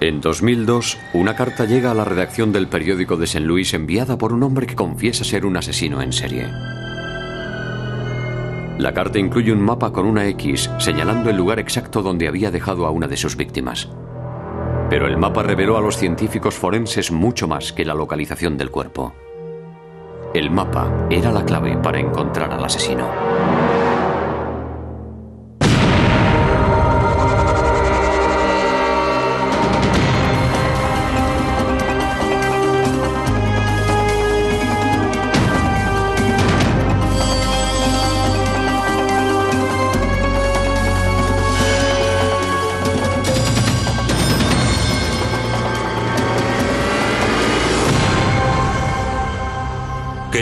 En 2002, una carta llega a la redacción del periódico de St. Louis enviada por un hombre que confiesa ser un asesino en serie. La carta incluye un mapa con una X señalando el lugar exacto donde había dejado a una de sus víctimas. Pero el mapa reveló a los científicos forenses mucho más que la localización del cuerpo. El mapa era la clave para encontrar al asesino.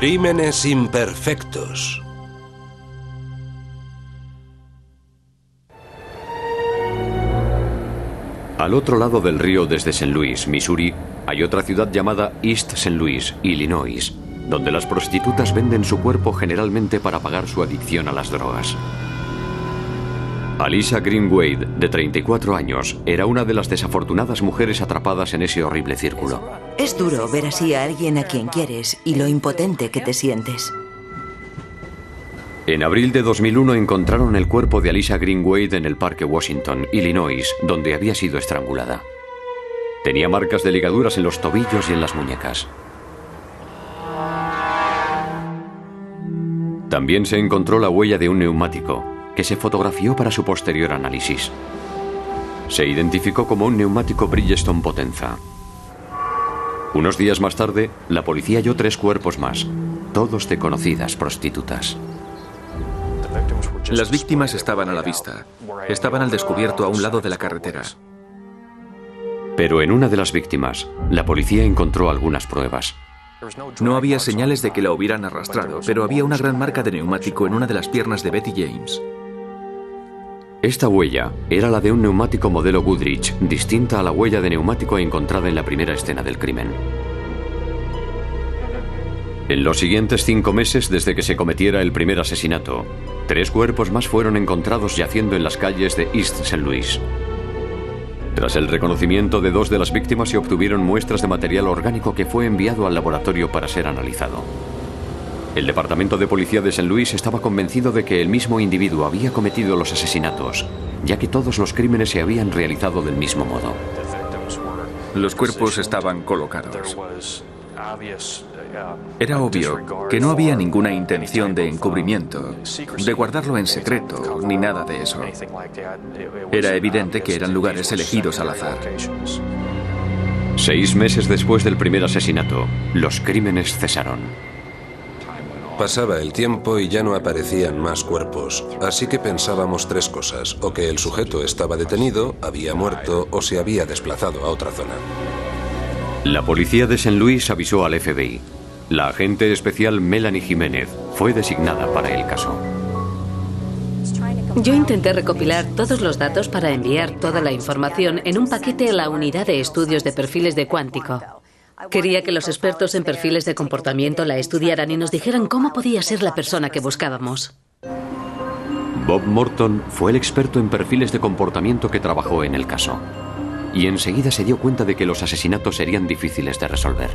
Crímenes imperfectos. Al otro lado del río desde St. Louis, Missouri, hay otra ciudad llamada East St. Louis, Illinois, donde las prostitutas venden su cuerpo generalmente para pagar su adicción a las drogas. Alisa Green Wade, de 34 años, era una de las desafortunadas mujeres atrapadas en ese horrible círculo. Es duro ver así a alguien a quien quieres y lo impotente que te sientes. En abril de 2001 encontraron el cuerpo de Alisa Green Wade en el Parque Washington, Illinois, donde había sido estrangulada. Tenía marcas de ligaduras en los tobillos y en las muñecas. También se encontró la huella de un neumático, que se fotografió para su posterior análisis. Se identificó como un neumático Bridgestone Potenza. Unos días más tarde, la policía halló tres cuerpos más, todos de conocidas prostitutas. Las víctimas estaban a la vista. Estaban al descubierto a un lado de la carretera. Pero en una de las víctimas, la policía encontró algunas pruebas. No había señales de que la hubieran arrastrado, pero había una gran marca de neumático en una de las piernas de Betty James. Esta huella era la de un neumático modelo Goodrich, distinta a la huella de neumático encontrada en la primera escena del crimen. En los siguientes cinco meses desde que se cometiera el primer asesinato, tres cuerpos más fueron encontrados yaciendo en las calles de East St. Louis. Tras el reconocimiento de dos de las víctimas se obtuvieron muestras de material orgánico que fue enviado al laboratorio para ser analizado. El Departamento de Policía de St. Louis estaba convencido de que el mismo individuo había cometido los asesinatos, ya que todos los crímenes se habían realizado del mismo modo. Los cuerpos estaban colocados. Era obvio que no había ninguna intención de encubrimiento, de guardarlo en secreto, ni nada de eso. Era evidente que eran lugares elegidos al azar. Seis meses después del primer asesinato, los crímenes cesaron. Pasaba el tiempo y ya no aparecían más cuerpos, así que pensábamos tres cosas, o que el sujeto estaba detenido, había muerto o se había desplazado a otra zona. La policía de St. Louis avisó al FBI. La agente especial Melanie Jiménez fue designada para el caso. Yo intenté recopilar todos los datos para enviar toda la información en un paquete a la unidad de estudios de perfiles de cuántico. Quería que los expertos en perfiles de comportamiento la estudiaran y nos dijeran cómo podía ser la persona que buscábamos. Bob Morton fue el experto en perfiles de comportamiento que trabajó en el caso. Y enseguida se dio cuenta de que los asesinatos serían difíciles de resolver.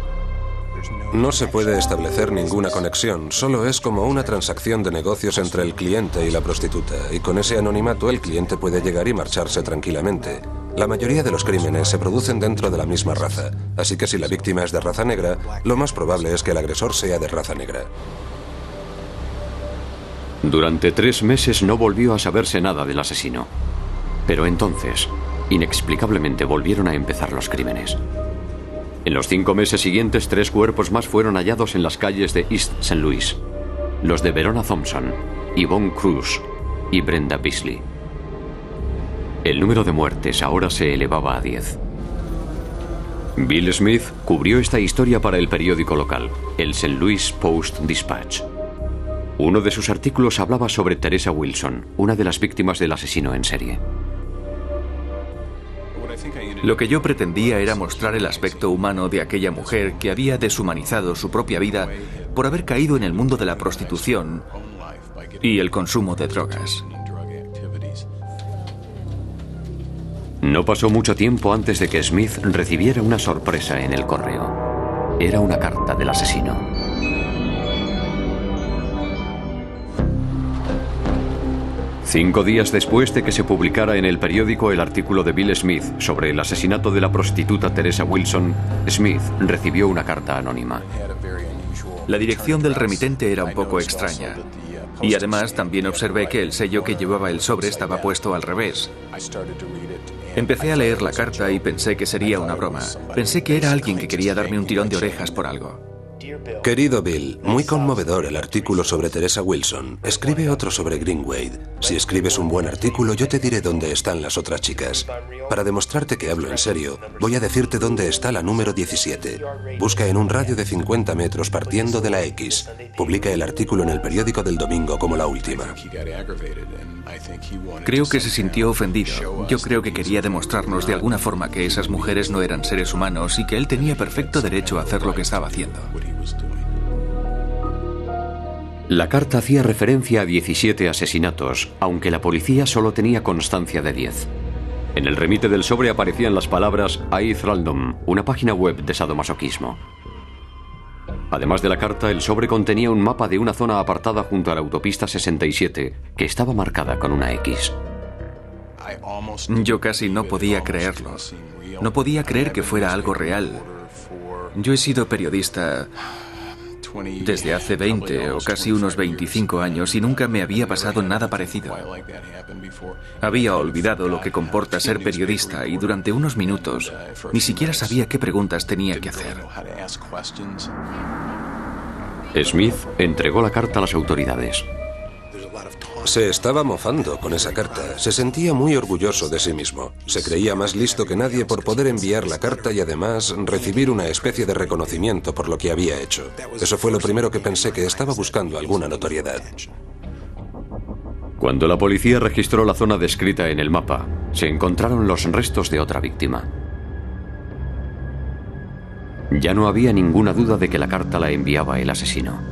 No se puede establecer ninguna conexión, solo es como una transacción de negocios entre el cliente y la prostituta, y con ese anonimato el cliente puede llegar y marcharse tranquilamente. La mayoría de los crímenes se producen dentro de la misma raza, así que si la víctima es de raza negra, lo más probable es que el agresor sea de raza negra. Durante tres meses no volvió a saberse nada del asesino. Pero entonces, inexplicablemente volvieron a empezar los crímenes. En los cinco meses siguientes, tres cuerpos más fueron hallados en las calles de East St. Louis. Los de Verona Thompson, Yvonne Cruz y Brenda Beasley. El número de muertes ahora se elevaba a 10. Bill Smith cubrió esta historia para el periódico local, el St. Louis Post Dispatch. Uno de sus artículos hablaba sobre Teresa Wilson, una de las víctimas del asesino en serie. Lo que yo pretendía era mostrar el aspecto humano de aquella mujer que había deshumanizado su propia vida por haber caído en el mundo de la prostitución y el consumo de drogas. No pasó mucho tiempo antes de que Smith recibiera una sorpresa en el correo. Era una carta del asesino. Cinco días después de que se publicara en el periódico el artículo de Bill Smith sobre el asesinato de la prostituta Teresa Wilson, Smith recibió una carta anónima. La dirección del remitente era un poco extraña. Y además también observé que el sello que llevaba el sobre estaba puesto al revés. Empecé a leer la carta y pensé que sería una broma. Pensé que era alguien que quería darme un tirón de orejas por algo. Querido Bill, muy conmovedor el artículo sobre Teresa Wilson. Escribe otro sobre Greenwade. Si escribes un buen artículo, yo te diré dónde están las otras chicas. Para demostrarte que hablo en serio, voy a decirte dónde está la número 17. Busca en un radio de 50 metros partiendo de la X. Publica el artículo en el periódico del domingo como la última. Creo que se sintió ofendido. Yo creo que quería demostrarnos de alguna forma que esas mujeres no eran seres humanos y que él tenía perfecto derecho a hacer lo que estaba haciendo. La carta hacía referencia a 17 asesinatos, aunque la policía solo tenía constancia de 10. En el remite del sobre aparecían las palabras Aith Random, una página web de sadomasoquismo. Además de la carta, el sobre contenía un mapa de una zona apartada junto a la autopista 67, que estaba marcada con una X. Yo casi no podía creerlo. No podía creer que fuera algo real. Yo he sido periodista desde hace 20 o casi unos 25 años y nunca me había pasado nada parecido. Había olvidado lo que comporta ser periodista y durante unos minutos ni siquiera sabía qué preguntas tenía que hacer. Smith entregó la carta a las autoridades. Se estaba mofando con esa carta. Se sentía muy orgulloso de sí mismo. Se creía más listo que nadie por poder enviar la carta y además recibir una especie de reconocimiento por lo que había hecho. Eso fue lo primero que pensé que estaba buscando alguna notoriedad. Cuando la policía registró la zona descrita en el mapa, se encontraron los restos de otra víctima. Ya no había ninguna duda de que la carta la enviaba el asesino.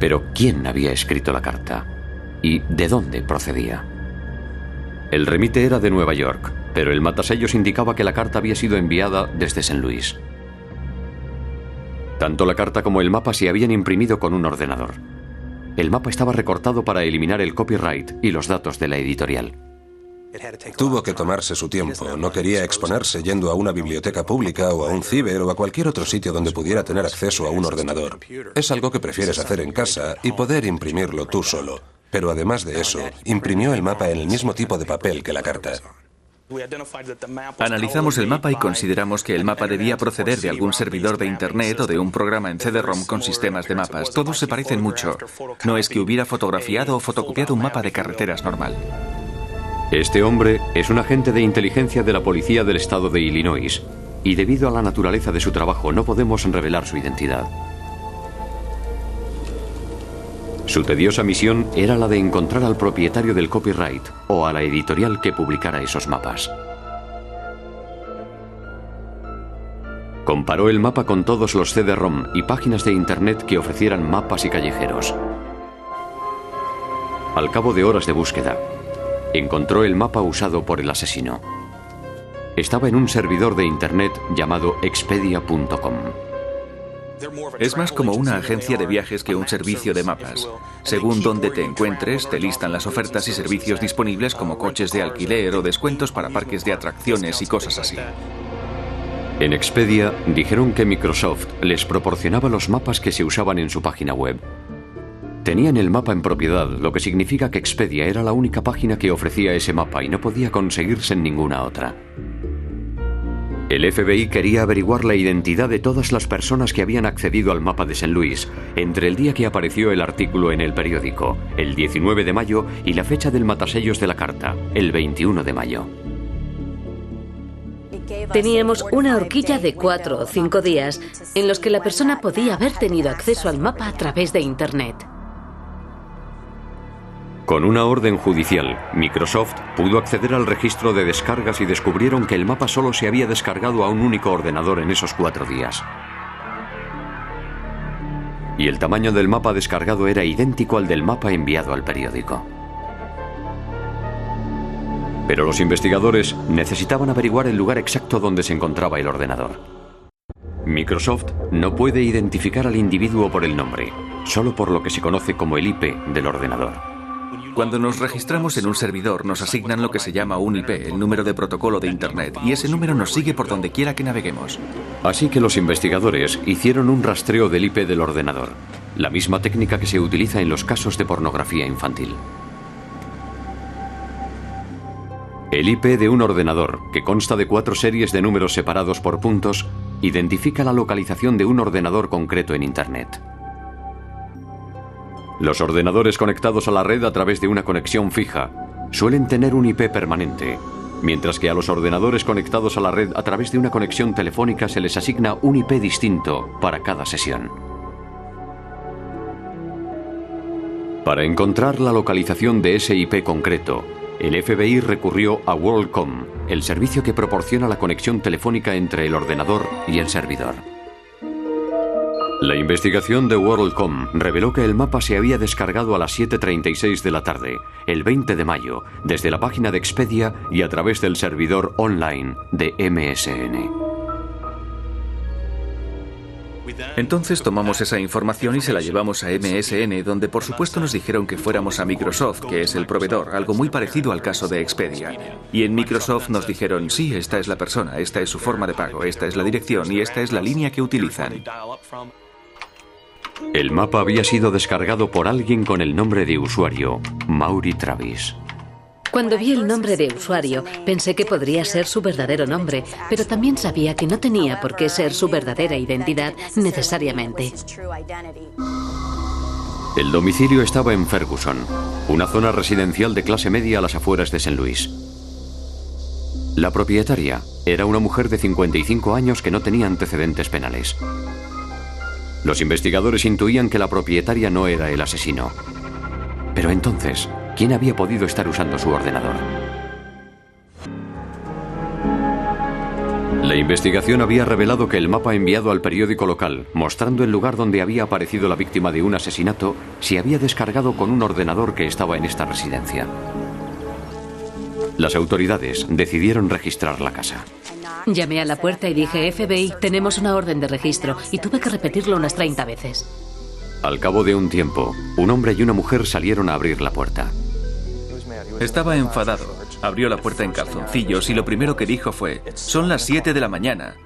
Pero ¿quién había escrito la carta? ¿Y de dónde procedía? El remite era de Nueva York, pero el matasellos indicaba que la carta había sido enviada desde St. Louis. Tanto la carta como el mapa se habían imprimido con un ordenador. El mapa estaba recortado para eliminar el copyright y los datos de la editorial. Tuvo que tomarse su tiempo. No quería exponerse yendo a una biblioteca pública o a un ciber o a cualquier otro sitio donde pudiera tener acceso a un ordenador. Es algo que prefieres hacer en casa y poder imprimirlo tú solo. Pero además de eso, imprimió el mapa en el mismo tipo de papel que la carta. Analizamos el mapa y consideramos que el mapa debía proceder de algún servidor de Internet o de un programa en CD-ROM con sistemas de mapas. Todos se parecen mucho. No es que hubiera fotografiado o fotocopiado un mapa de carreteras normal. Este hombre es un agente de inteligencia de la policía del estado de Illinois y debido a la naturaleza de su trabajo no podemos revelar su identidad. Su tediosa misión era la de encontrar al propietario del copyright o a la editorial que publicara esos mapas. Comparó el mapa con todos los CD-ROM y páginas de Internet que ofrecieran mapas y callejeros. Al cabo de horas de búsqueda, encontró el mapa usado por el asesino. Estaba en un servidor de Internet llamado expedia.com. Es más como una agencia de viajes que un servicio de mapas. Según donde te encuentres, te listan las ofertas y servicios disponibles como coches de alquiler o descuentos para parques de atracciones y cosas así. En Expedia dijeron que Microsoft les proporcionaba los mapas que se usaban en su página web. Tenían el mapa en propiedad, lo que significa que Expedia era la única página que ofrecía ese mapa y no podía conseguirse en ninguna otra. El FBI quería averiguar la identidad de todas las personas que habían accedido al mapa de St. Louis entre el día que apareció el artículo en el periódico, el 19 de mayo, y la fecha del matasellos de la carta, el 21 de mayo. Teníamos una horquilla de cuatro o cinco días en los que la persona podía haber tenido acceso al mapa a través de Internet. Con una orden judicial, Microsoft pudo acceder al registro de descargas y descubrieron que el mapa solo se había descargado a un único ordenador en esos cuatro días. Y el tamaño del mapa descargado era idéntico al del mapa enviado al periódico. Pero los investigadores necesitaban averiguar el lugar exacto donde se encontraba el ordenador. Microsoft no puede identificar al individuo por el nombre, solo por lo que se conoce como el IP del ordenador. Cuando nos registramos en un servidor nos asignan lo que se llama un IP, el número de protocolo de Internet, y ese número nos sigue por donde quiera que naveguemos. Así que los investigadores hicieron un rastreo del IP del ordenador, la misma técnica que se utiliza en los casos de pornografía infantil. El IP de un ordenador, que consta de cuatro series de números separados por puntos, identifica la localización de un ordenador concreto en Internet. Los ordenadores conectados a la red a través de una conexión fija suelen tener un IP permanente, mientras que a los ordenadores conectados a la red a través de una conexión telefónica se les asigna un IP distinto para cada sesión. Para encontrar la localización de ese IP concreto, el FBI recurrió a WorldCom, el servicio que proporciona la conexión telefónica entre el ordenador y el servidor. La investigación de WorldCom reveló que el mapa se había descargado a las 7.36 de la tarde, el 20 de mayo, desde la página de Expedia y a través del servidor online de MSN. Entonces tomamos esa información y se la llevamos a MSN, donde por supuesto nos dijeron que fuéramos a Microsoft, que es el proveedor, algo muy parecido al caso de Expedia. Y en Microsoft nos dijeron, sí, esta es la persona, esta es su forma de pago, esta es la dirección y esta es la línea que utilizan. El mapa había sido descargado por alguien con el nombre de usuario, Mauri Travis. Cuando vi el nombre de usuario, pensé que podría ser su verdadero nombre, pero también sabía que no tenía por qué ser su verdadera identidad necesariamente. El domicilio estaba en Ferguson, una zona residencial de clase media a las afueras de St. Louis. La propietaria era una mujer de 55 años que no tenía antecedentes penales. Los investigadores intuían que la propietaria no era el asesino. Pero entonces, ¿quién había podido estar usando su ordenador? La investigación había revelado que el mapa enviado al periódico local, mostrando el lugar donde había aparecido la víctima de un asesinato, se había descargado con un ordenador que estaba en esta residencia. Las autoridades decidieron registrar la casa. Llamé a la puerta y dije, FBI, tenemos una orden de registro, y tuve que repetirlo unas 30 veces. Al cabo de un tiempo, un hombre y una mujer salieron a abrir la puerta. Estaba enfadado. Abrió la puerta en calzoncillos y lo primero que dijo fue, son las 7 de la mañana.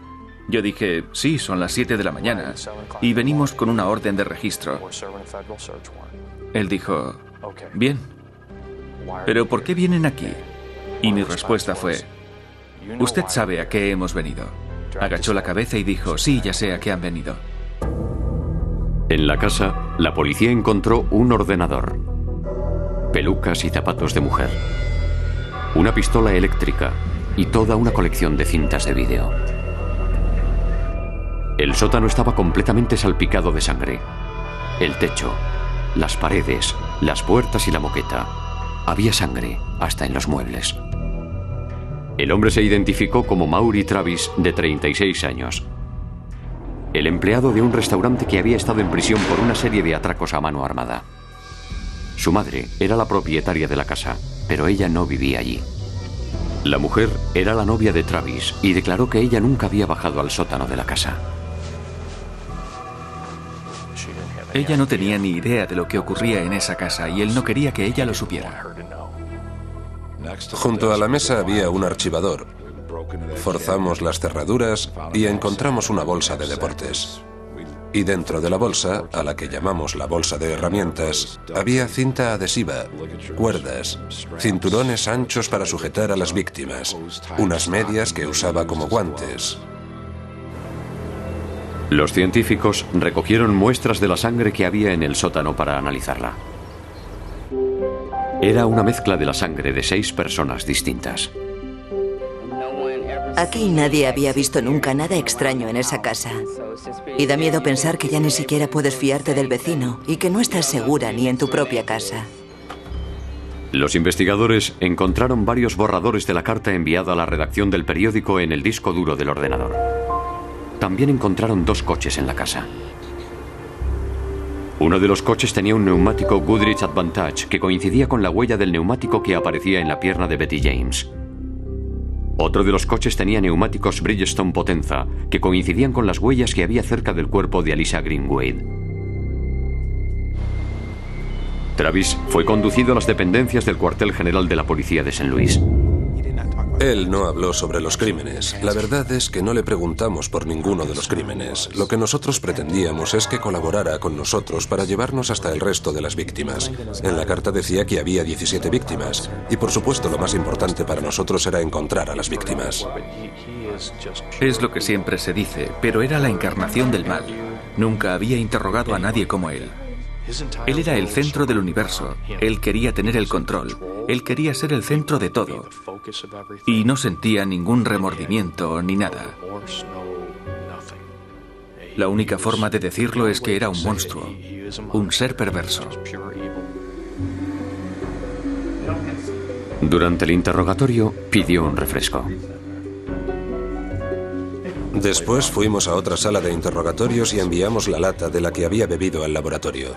Yo dije, sí, son las 7 de la mañana. Y venimos con una orden de registro. Él dijo, bien. Pero ¿por qué vienen aquí? Y mi respuesta fue, Usted sabe a qué hemos venido. Agachó la cabeza y dijo, sí, ya sé a qué han venido. En la casa, la policía encontró un ordenador, pelucas y zapatos de mujer, una pistola eléctrica y toda una colección de cintas de vídeo. El sótano estaba completamente salpicado de sangre. El techo, las paredes, las puertas y la moqueta. Había sangre hasta en los muebles. El hombre se identificó como Mauri Travis, de 36 años. El empleado de un restaurante que había estado en prisión por una serie de atracos a mano armada. Su madre era la propietaria de la casa, pero ella no vivía allí. La mujer era la novia de Travis y declaró que ella nunca había bajado al sótano de la casa. Ella no tenía ni idea de lo que ocurría en esa casa y él no quería que ella lo supiera. Junto a la mesa había un archivador. Forzamos las cerraduras y encontramos una bolsa de deportes. Y dentro de la bolsa, a la que llamamos la bolsa de herramientas, había cinta adhesiva, cuerdas, cinturones anchos para sujetar a las víctimas, unas medias que usaba como guantes. Los científicos recogieron muestras de la sangre que había en el sótano para analizarla. Era una mezcla de la sangre de seis personas distintas. Aquí nadie había visto nunca nada extraño en esa casa. Y da miedo pensar que ya ni siquiera puedes fiarte del vecino y que no estás segura ni en tu propia casa. Los investigadores encontraron varios borradores de la carta enviada a la redacción del periódico en el disco duro del ordenador. También encontraron dos coches en la casa. Uno de los coches tenía un neumático Goodrich Advantage que coincidía con la huella del neumático que aparecía en la pierna de Betty James. Otro de los coches tenía neumáticos Bridgestone Potenza que coincidían con las huellas que había cerca del cuerpo de Alisa Greenwade. Travis fue conducido a las dependencias del cuartel general de la policía de St. Louis. Él no habló sobre los crímenes. La verdad es que no le preguntamos por ninguno de los crímenes. Lo que nosotros pretendíamos es que colaborara con nosotros para llevarnos hasta el resto de las víctimas. En la carta decía que había 17 víctimas. Y por supuesto lo más importante para nosotros era encontrar a las víctimas. Es lo que siempre se dice, pero era la encarnación del mal. Nunca había interrogado a nadie como él. Él era el centro del universo. Él quería tener el control. Él quería ser el centro de todo. Y no sentía ningún remordimiento ni nada. La única forma de decirlo es que era un monstruo, un ser perverso. Durante el interrogatorio pidió un refresco. Después fuimos a otra sala de interrogatorios y enviamos la lata de la que había bebido al laboratorio.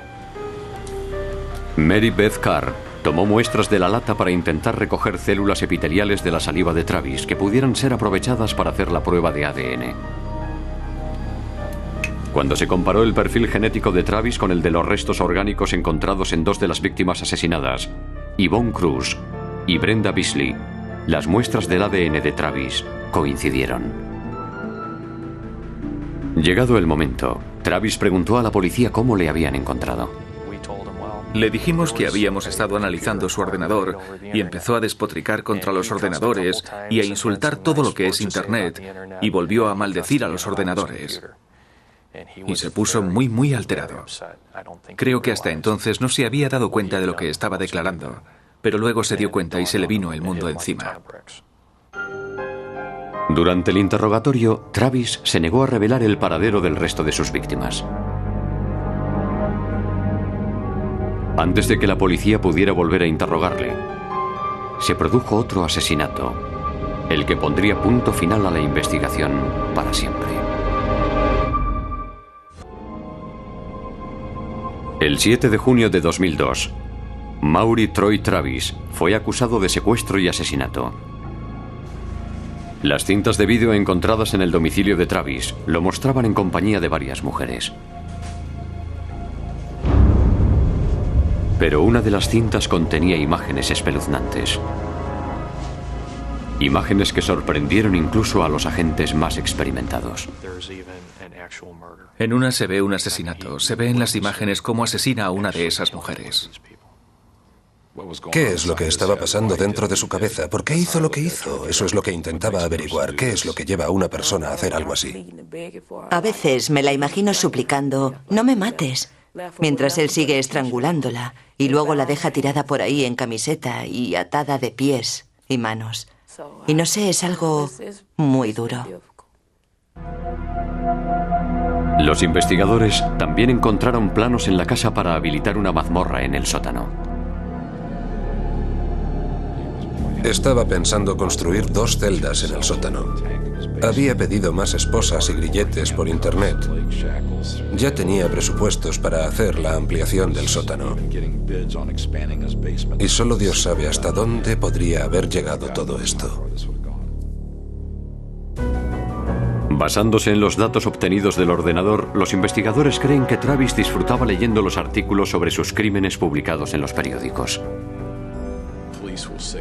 Mary Beth Carr tomó muestras de la lata para intentar recoger células epiteliales de la saliva de Travis que pudieran ser aprovechadas para hacer la prueba de ADN. Cuando se comparó el perfil genético de Travis con el de los restos orgánicos encontrados en dos de las víctimas asesinadas, Yvonne Cruz y Brenda Beasley, las muestras del ADN de Travis coincidieron. Llegado el momento, Travis preguntó a la policía cómo le habían encontrado. Le dijimos que habíamos estado analizando su ordenador y empezó a despotricar contra los ordenadores y a insultar todo lo que es Internet y volvió a maldecir a los ordenadores. Y se puso muy, muy alterado. Creo que hasta entonces no se había dado cuenta de lo que estaba declarando, pero luego se dio cuenta y se le vino el mundo encima. Durante el interrogatorio, Travis se negó a revelar el paradero del resto de sus víctimas. Antes de que la policía pudiera volver a interrogarle, se produjo otro asesinato, el que pondría punto final a la investigación para siempre. El 7 de junio de 2002, Maury Troy Travis fue acusado de secuestro y asesinato. Las cintas de vídeo encontradas en el domicilio de Travis lo mostraban en compañía de varias mujeres. Pero una de las cintas contenía imágenes espeluznantes. Imágenes que sorprendieron incluso a los agentes más experimentados. En una se ve un asesinato. Se ve en las imágenes cómo asesina a una de esas mujeres. ¿Qué es lo que estaba pasando dentro de su cabeza? ¿Por qué hizo lo que hizo? Eso es lo que intentaba averiguar. ¿Qué es lo que lleva a una persona a hacer algo así? A veces me la imagino suplicando, no me mates, mientras él sigue estrangulándola y luego la deja tirada por ahí en camiseta y atada de pies y manos. Y no sé, es algo muy duro. Los investigadores también encontraron planos en la casa para habilitar una mazmorra en el sótano. Estaba pensando construir dos celdas en el sótano. Había pedido más esposas y grilletes por internet. Ya tenía presupuestos para hacer la ampliación del sótano. Y solo Dios sabe hasta dónde podría haber llegado todo esto. Basándose en los datos obtenidos del ordenador, los investigadores creen que Travis disfrutaba leyendo los artículos sobre sus crímenes publicados en los periódicos.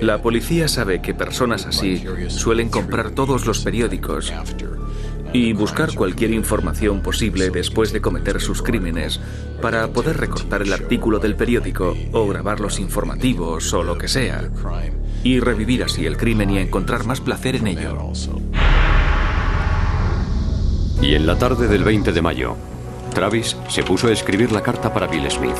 La policía sabe que personas así suelen comprar todos los periódicos y buscar cualquier información posible después de cometer sus crímenes para poder recortar el artículo del periódico o grabar los informativos o lo que sea y revivir así el crimen y encontrar más placer en ello. Y en la tarde del 20 de mayo, Travis se puso a escribir la carta para Bill Smith.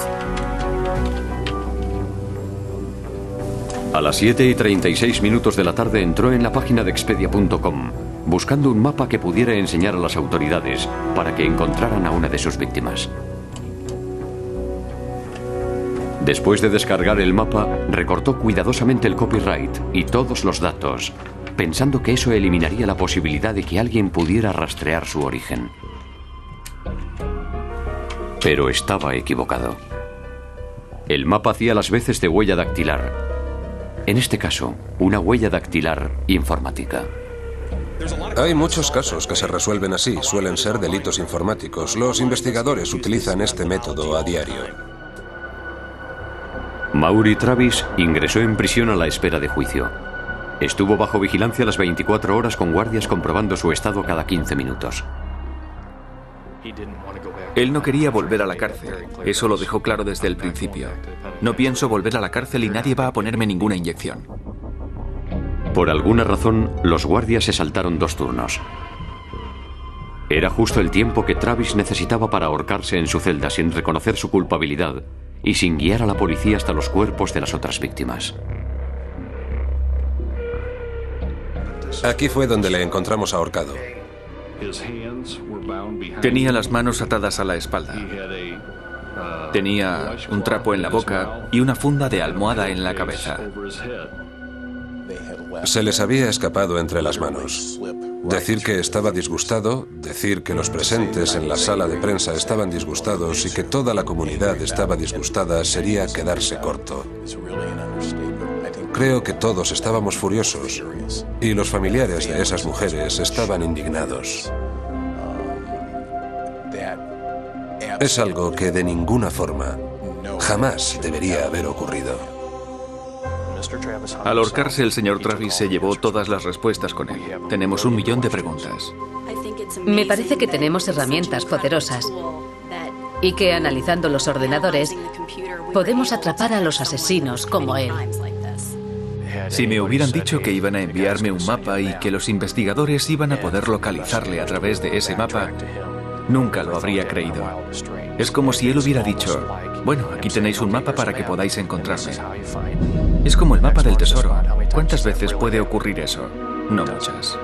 A las 7 y 36 minutos de la tarde entró en la página de expedia.com buscando un mapa que pudiera enseñar a las autoridades para que encontraran a una de sus víctimas. Después de descargar el mapa, recortó cuidadosamente el copyright y todos los datos, pensando que eso eliminaría la posibilidad de que alguien pudiera rastrear su origen. Pero estaba equivocado. El mapa hacía las veces de huella dactilar. En este caso, una huella dactilar informática. Hay muchos casos que se resuelven así, suelen ser delitos informáticos. Los investigadores utilizan este método a diario. Mauri Travis ingresó en prisión a la espera de juicio. Estuvo bajo vigilancia las 24 horas con guardias comprobando su estado cada 15 minutos. Él no quería volver a la cárcel. Eso lo dejó claro desde el principio. No pienso volver a la cárcel y nadie va a ponerme ninguna inyección. Por alguna razón, los guardias se saltaron dos turnos. Era justo el tiempo que Travis necesitaba para ahorcarse en su celda sin reconocer su culpabilidad y sin guiar a la policía hasta los cuerpos de las otras víctimas. Aquí fue donde le encontramos ahorcado. Tenía las manos atadas a la espalda. Tenía un trapo en la boca y una funda de almohada en la cabeza. Se les había escapado entre las manos. Decir que estaba disgustado, decir que los presentes en la sala de prensa estaban disgustados y que toda la comunidad estaba disgustada sería quedarse corto. Creo que todos estábamos furiosos y los familiares de esas mujeres estaban indignados. Es algo que de ninguna forma jamás debería haber ocurrido. Al ahorcarse, el señor Travis se llevó todas las respuestas con él. Tenemos un millón de preguntas. Me parece que tenemos herramientas poderosas y que analizando los ordenadores podemos atrapar a los asesinos como él. Si me hubieran dicho que iban a enviarme un mapa y que los investigadores iban a poder localizarle a través de ese mapa, nunca lo habría creído. Es como si él hubiera dicho, bueno, aquí tenéis un mapa para que podáis encontrarme. Es como el mapa del tesoro. ¿Cuántas veces puede ocurrir eso? No muchas.